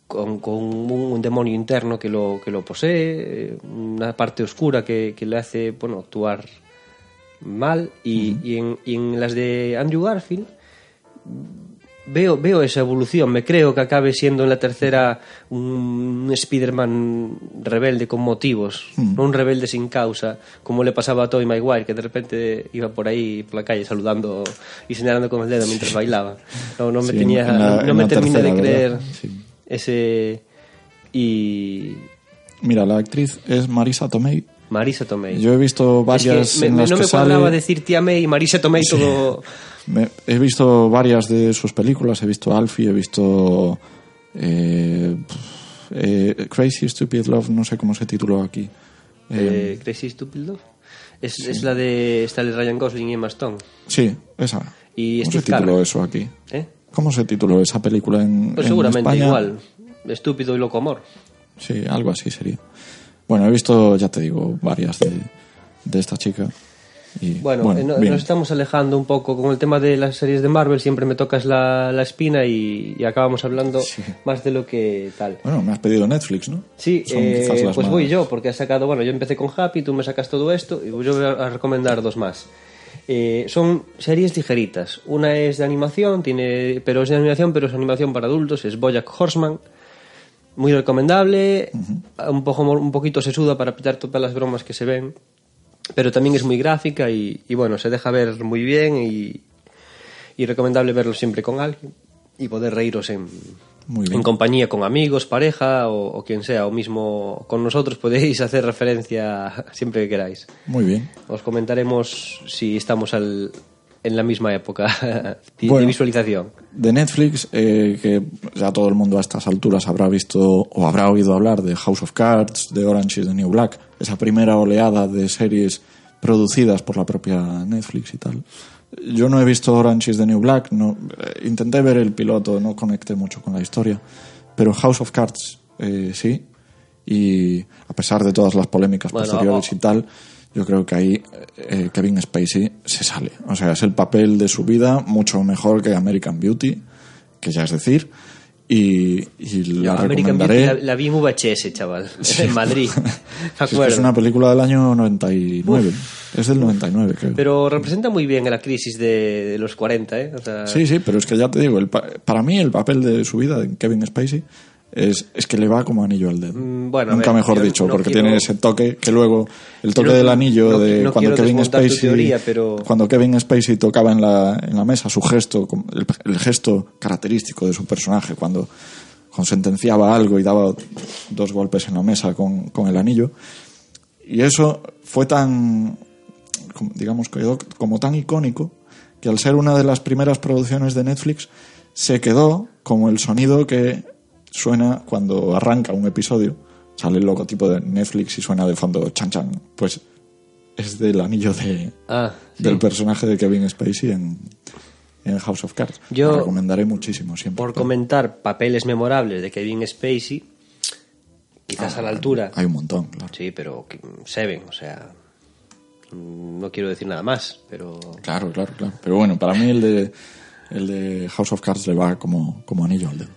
con, con un, un demonio interno que lo, que lo posee, una parte oscura que, que le hace, bueno, actuar mal. Y, y en, y en las de Andrew Garfield veo, veo esa evolución. Me creo que acabe siendo en la tercera un Spider-Man rebelde con motivos, no un rebelde sin causa, como le pasaba a Tobey Maguire, que de repente iba por ahí por la calle saludando y señalando con el dedo mientras bailaba. No, no me Sí, tenía, no, me terminé de creer. Ese y Mira, la actriz es Marisa Tomei. Marisa Tomei. Yo he visto Es varias que me- en las no que me cuadraba sale... decir tía May y Marisa Tomei todo Me- he visto varias de sus películas, he visto Alfie, he visto eh, eh, Crazy Stupid Love, no sé cómo se tituló aquí. Eh, eh, Crazy Stupid Love. Es, es la de Ryan Gosling y Emma Stone. sí, esa. Y ¿Cómo Steve se tituló eso aquí? ¿Eh? ¿Cómo se tituló esa película en, Pues en seguramente España? igual. Estúpido y loco amor. Sí, algo así sería. Bueno, he visto, ya te digo, varias de, de esta chica. Y, Bueno, eh, no- nos estamos alejando un poco con el tema de las series de Marvel. Siempre me tocas la, la espina y, y acabamos hablando Sí. más de lo que tal. Bueno, me has pedido Netflix, ¿no? Sí, eh, pues más- voy yo, porque has sacado, bueno, yo empecé con Happy, tú me sacas todo esto, y yo voy a recomendar dos más. Eh, son series ligeritas. Una es de animación, tiene, pero es de animación, pero es animación para adultos, es Bojack Horseman. Muy recomendable, un, poco, un poquito sesuda para pitar todas las bromas que se ven, pero también es muy gráfica y, y bueno, se deja ver muy bien y, y recomendable verlo siempre con alguien y poder reíros en, Muy bien. en compañía con amigos, pareja o, o quien sea, o mismo con nosotros, podéis [laughs] hacer referencia siempre que queráis. Muy bien. Os comentaremos si estamos al- en la misma época [laughs] de, Bueno. visualización. De Netflix, eh, que ya todo el mundo a estas alturas habrá visto o habrá oído hablar de House of Cards, de Orange is the New Black, esa primera oleada de series producidas por la propia Netflix y tal. Yo no he visto Orange is the New Black, no, eh, intenté ver el piloto, no conecté mucho con la historia, pero House of Cards eh, sí, y a pesar de todas las polémicas Bueno, posteriores o- y tal, yo creo que ahí eh, Kevin Spacey se sale. O sea, es el papel de su vida mucho mejor que American Beauty, que ya es decir, y, y la American recomendaré. La, la vi en VHS, chaval, [laughs] en Madrid. Me Es una película del año 99. Es del 99, creo. Pero representa muy bien la crisis de, de los 40, ¿eh? O sea, Sí, sí, pero es que ya te digo, el pa- para mí el papel de su vida de Kevin Spacey es, es que le va como anillo al dedo. Mm, bueno, Nunca ver, mejor dicho, no porque quiero- tiene ese toque que luego el toque no- del anillo no- de cuando Kevin Spacey teoría, pero- cuando Kevin Spacey tocaba en la, en la mesa su gesto, el, el gesto característico de su personaje cuando, cuando sentenciaba algo y daba dos golpes en la mesa con, con el anillo. Y eso fue tan, digamos, quedó como tan icónico que al ser una de las primeras producciones de Netflix se quedó como el sonido que suena cuando arranca un episodio. Sale el logotipo de Netflix y suena de fondo chan chan. Pues es del anillo de, Ah, sí. del personaje de Kevin Spacey en, en House of Cards. Yo- Lo recomendaré muchísimo siempre. por comentar papeles memorables de Kevin Spacey, quizás a la altura. Hay un montón, claro. Sí, pero Seven, o sea, no quiero decir nada más, pero Claro, claro, claro. Pero bueno, para mí el de, el de House of Cards le va como, como anillo al dedo.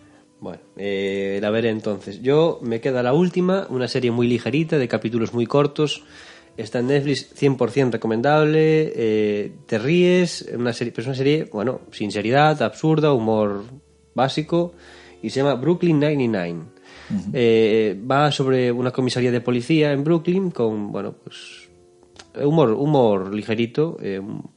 Eh, la veré entonces. Yo me queda la última, una serie muy ligerita, de capítulos muy cortos. Está en Netflix, 100% recomendable. eh, te ríes, una serie, pero es una serie, bueno, sin seriedad, absurda, humor básico. Y se llama Brooklyn 99. Eh, va sobre una comisaría de policía en Brooklyn con, bueno, pues humor, humor ligerito.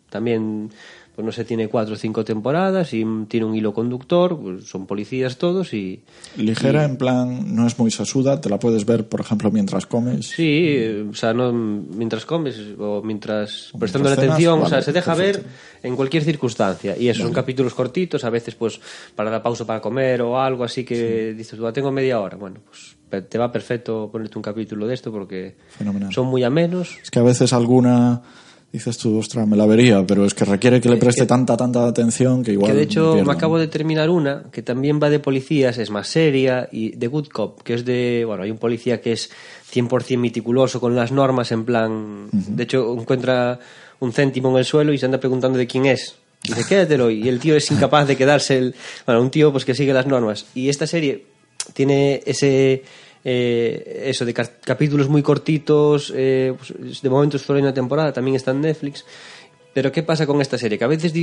también, pues no sé, tiene cuatro o cinco temporadas y tiene un hilo conductor. pues son policías todos y. Ligera, en plan, no es muy sesuda, te la puedes ver, por ejemplo, mientras comes. Sí, eh, o sea, no mientras comes o mientras O prestando mientras cenas, atención, o sea, se deja perfecto. ver en cualquier circunstancia. Y eso, son capítulos cortitos, a veces pues para la pausa para comer o algo así que dices, "Buah, tengo media hora. Bueno, pues te va perfecto ponerte un capítulo de esto porque Fenomenal. son muy amenos. Es que a veces alguna dices tú, ostras, me la vería, pero es que requiere que le preste tanta, tanta atención que igual. que de hecho me acabo de terminar una que también va de policías, es más seria, y The Good Cop, que es de, bueno, hay un policía que es 100% meticuloso con las normas, en plan, de hecho encuentra un céntimo en el suelo y se anda preguntando de quién es. Y dice, quédatelo, y el tío es incapaz de quedarse, el, bueno, un tío pues que sigue las normas. Y esta serie tiene ese... eh, eso de ca- capítulos muy cortitos eh, pues, de momento solo una temporada también está en Netflix pero ¿qué pasa con esta serie? Que a veces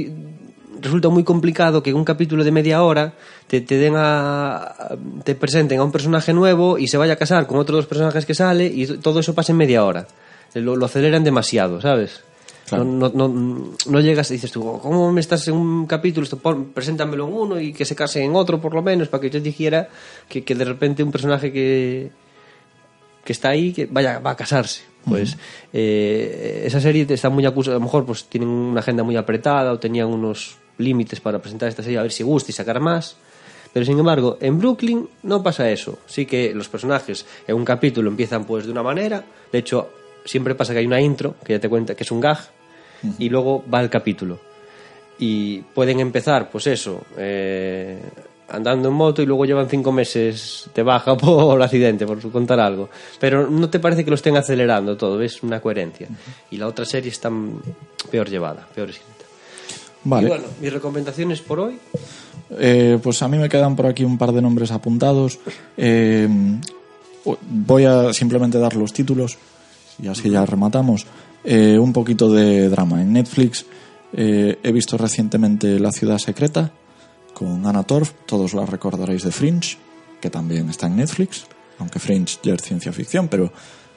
resulta muy complicado que un capítulo de media hora te, te den a, te presenten a un personaje nuevo y se vaya a casar con otros dos personajes que sale y todo eso pasa en media hora. Lo aceleran demasiado, ¿sabes? Claro. No, no, no, no llegas y dices tú, ¿cómo me estás en un capítulo? Esto, pon- preséntamelo en uno y que se case en otro por lo menos para que yo dijera que, que de repente un personaje que, que está ahí que vaya va a casarse. Pues eh, esa serie está muy acusada a lo mejor pues tienen una agenda muy apretada o tenían unos límites para presentar esta serie a ver si gusta y sacar más. Pero sin embargo en Brooklyn no pasa eso. Sí que los personajes en un capítulo empiezan pues de una manera. De hecho siempre pasa que hay una intro que ya te cuenta que es un gag y luego va el capítulo y pueden empezar, pues eso, eh, andando en moto y luego llevan cinco meses de baja [laughs] por accidente, por contar algo. Pero no te parece que lo estén acelerando todo, ves una coherencia. Y la otra serie está peor llevada, peor escrita. Vale. Y bueno, mis recomendaciones por hoy. Eh, pues a mí me quedan por aquí un par de nombres apuntados. Eh, voy a simplemente dar los títulos y así ya rematamos. Eh, un poquito de drama en Netflix. Eh, he visto recientemente La ciudad secreta con Anna Torf. Todos la recordaréis de Fringe, que también está en Netflix. Aunque Fringe ya es ciencia ficción, pero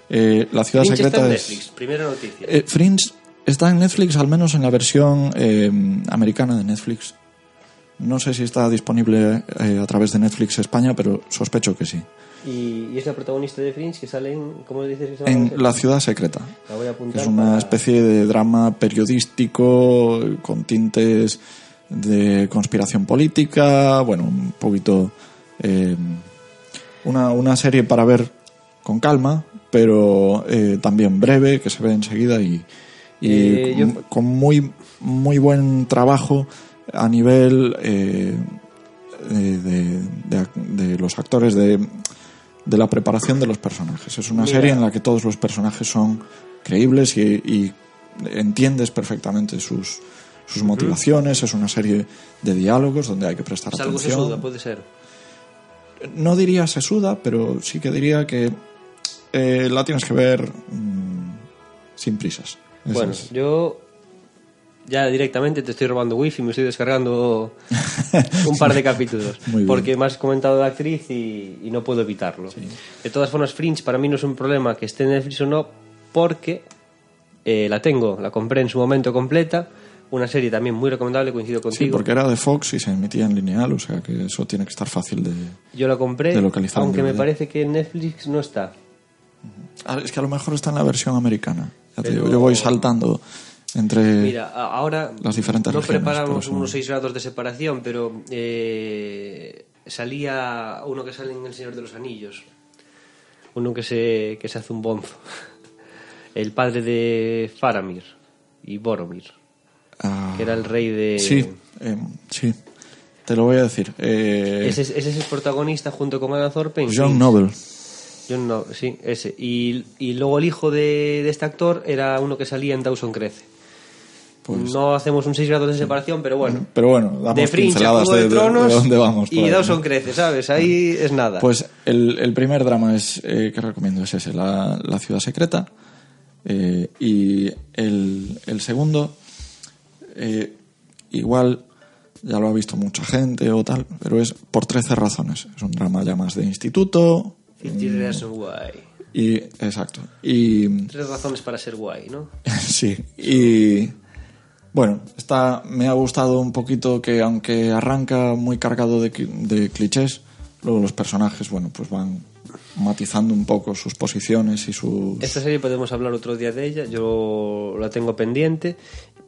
eh, La ciudad Fringe secreta está en es... Netflix, primera noticia. Eh, Fringe está en Netflix, al menos en la versión eh, americana de Netflix. No sé si está disponible eh, a través de Netflix España, pero sospecho que sí. Y, y es la protagonista de Fringe que sale en. ¿Cómo dices que se llama? En La ciudad secreta. La voy a que apuntar es una para- especie de drama periodístico con tintes de conspiración política, bueno, un poquito eh, una, una serie para ver con calma, pero eh, también breve, que se ve enseguida y, y Eh, con, yo- con muy muy buen trabajo a nivel eh, de, de- de- de los actores de, de la preparación de los personajes. Es una Mira. serie en la que todos los personajes son creíbles y, y entiendes perfectamente sus, sus motivaciones. Es una serie de diálogos donde hay que prestar Es algo atención. sesuda, puede ser. No diría sesuda, pero sí que diría que eh, la tienes que ver mm, sin prisas. Bueno, yo ya directamente te estoy robando wifi, me estoy descargando [laughs] un par de capítulos. Porque me has comentado de actriz y, y no puedo evitarlo. De todas formas, Fringe para mí no es un problema que esté en Netflix o no, porque eh, la tengo, la compré en su momento completa. Una serie también muy recomendable, coincido Sí, contigo. porque era de Fox y se emitía en lineal, o sea que eso tiene que estar fácil de... Yo la compré, de localizar en aunque me parece que en Netflix no está. Ah, Es que a lo mejor está en la versión americana. Ya te Pero- digo, yo voy saltando entre... Mira, ahora las diferentes no regiones, preparamos unos 6 grados de separación, pero eh, salía uno que sale en El Señor de los Anillos, uno que se, que se hace un bonzo, [laughs] el padre de Faramir y Boromir, Ah, que era el rey de... Sí, eh, sí. Te lo voy a decir. Eh, Ese, es- ese es el protagonista junto con Anna Thorpe. John. Noble. John No- sí, ese. Y, y luego el hijo de, de este actor era uno que salía en Dawson Crece. Pues- no hacemos un 6 grados de separación, pero bueno. Pero bueno, damos de Fringe pinceladas de, Tronos de dónde vamos. y Dawson ¿no? Crece, ¿sabes? Ahí es nada. Pues el, el primer drama es eh, que recomiendo es ese, la, La ciudad secreta. Eh, y el, el segundo, eh, igual ya lo ha visto mucha gente o tal, pero es por 13 razones. Es un drama ya más de instituto. 50 Reasons Why. Y, exacto. Y, Tres razones para ser guay, ¿no? [laughs] sí, y bueno, está, me ha gustado un poquito que aunque arranca muy cargado de, de clichés, luego los personajes, bueno, pues van matizando un poco sus posiciones y sus... Esta serie podemos hablar otro día de ella, yo la tengo pendiente,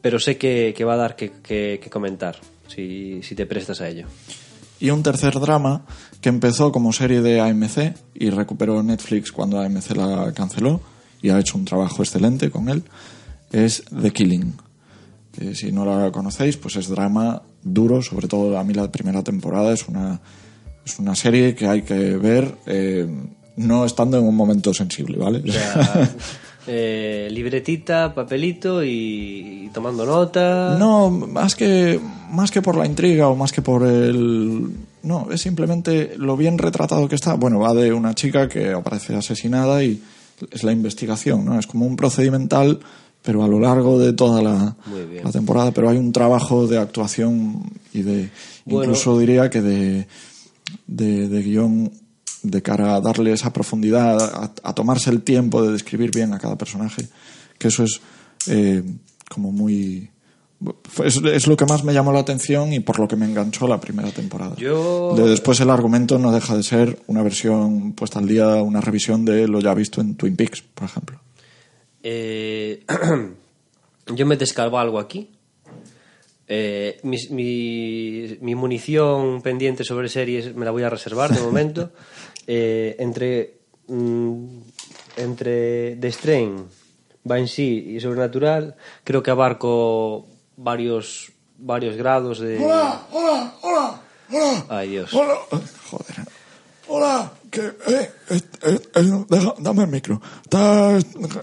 pero sé que, que va a dar que, que- que comentar, si, si te prestas a ello. Y un tercer drama que empezó como serie de AMC y recuperó Netflix cuando AMC la canceló y ha hecho un trabajo excelente con él, es The Killing. Eh, si no la conocéis, pues es drama duro, sobre todo a mí la primera temporada es una, es una serie que hay que ver eh, no estando en un momento sensible, ¿vale? O sea, [laughs] eh, libretita, papelito y, y tomando nota. No, más que, más que por la intriga o más que por el... No, es simplemente lo bien retratado que está. Bueno, va de una chica que aparece asesinada y es la investigación, ¿no? Es como un procedimental, pero a lo largo de toda la, temporada. Pero hay un trabajo de actuación y de... Bueno. Incluso diría que de, de, de guion de cara a darle esa profundidad, a, a tomarse el tiempo de describir bien a cada personaje, que eso es eh, como muy... Es, es lo que más me llamó la atención y por lo que me enganchó la primera temporada. Yo- De- después el argumento no deja de ser una versión puesta al día, una revisión de lo ya visto en Twin Peaks, por ejemplo. Eh, [clears throat] yo me descargo algo aquí. Eh, mis- mi, mi munición pendiente sobre series me la voy a reservar de momento. [laughs] Eh, entre, mm, entre The Strain, Banshee y Sobrenatural, creo que abarco varios, varios grados de. Hola, hola, hola, hola. Ay, Dios. Hola, Joder. hola, que, eh, eh, eh, eh, deja- dame el micro. Está-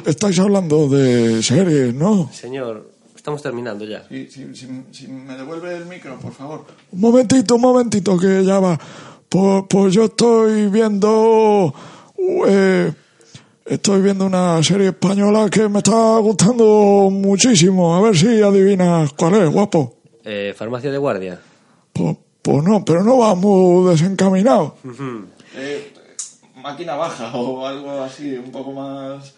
estáis hablando de series, ¿no? Señor, estamos terminando ya. Si, me devuelve el micro, por favor. Un momentito, un momentito, que ya va. Pues, pues yo estoy viendo. eh, estoy viendo una serie española que me está gustando muchísimo. A ver si adivinas cuál es, guapo. Eh, farmacia de guardia. Pues, pues no, pero no va muy desencaminado. Máquina baja [laughs] o algo así, un poco más...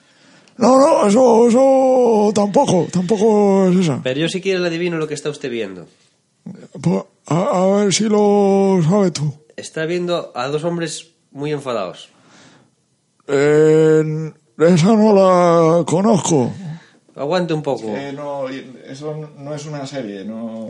No, no, eso, eso tampoco, tampoco es esa. Pero yo si quiere le adivino lo que está usted viendo. Pues, a, a ver si lo sabes tú. Está viendo a dos hombres muy enfadados. Eh, esa no la conozco. Aguante un poco. Eh, no, eso no es una serie, no...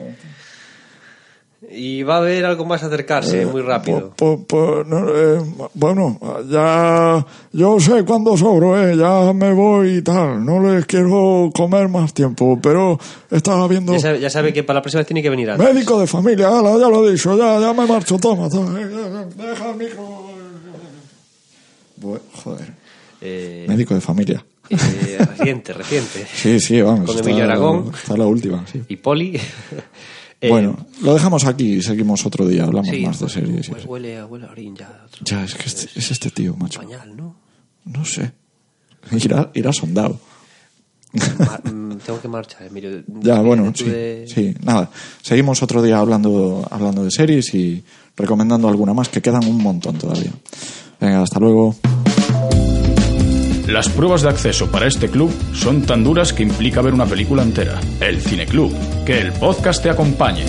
Y va a haber algo más acercarse muy rápido. No, eh, bueno, ya yo sé cuándo sobro, eh, ya me voy y tal. No les quiero comer más tiempo, pero estaba viendo Ya sabe, ya sabe que para la próxima vez tiene que venir antes. médico de familia, ala, ya lo he dicho, ya, ya me marcho, toma, toma, eh, deja el micro. Bu- Joder. Eh, Médico de familia. eh, reciente, reciente. Sí, sí, vamos. Con Emilio Aragón. Está la última, sí. Y Poli. Eh, bueno, lo dejamos aquí y seguimos otro día. Hablamos sí, más de series. y pues huele, huele a orín ya. otro- Ya, es que este- es este tío, macho. Pañal, ¿no? No sé. Irá, irá sondado. Mm, tengo que marchar, Emilio. [laughs] Ya, bueno, sí, de- sí, nada. Seguimos otro día hablando, hablando de series y recomendando alguna más, que quedan un montón todavía. Venga, hasta luego. Las pruebas de acceso para este club son tan duras que implica ver una película entera. El Cineclub. Que el podcast te acompañe.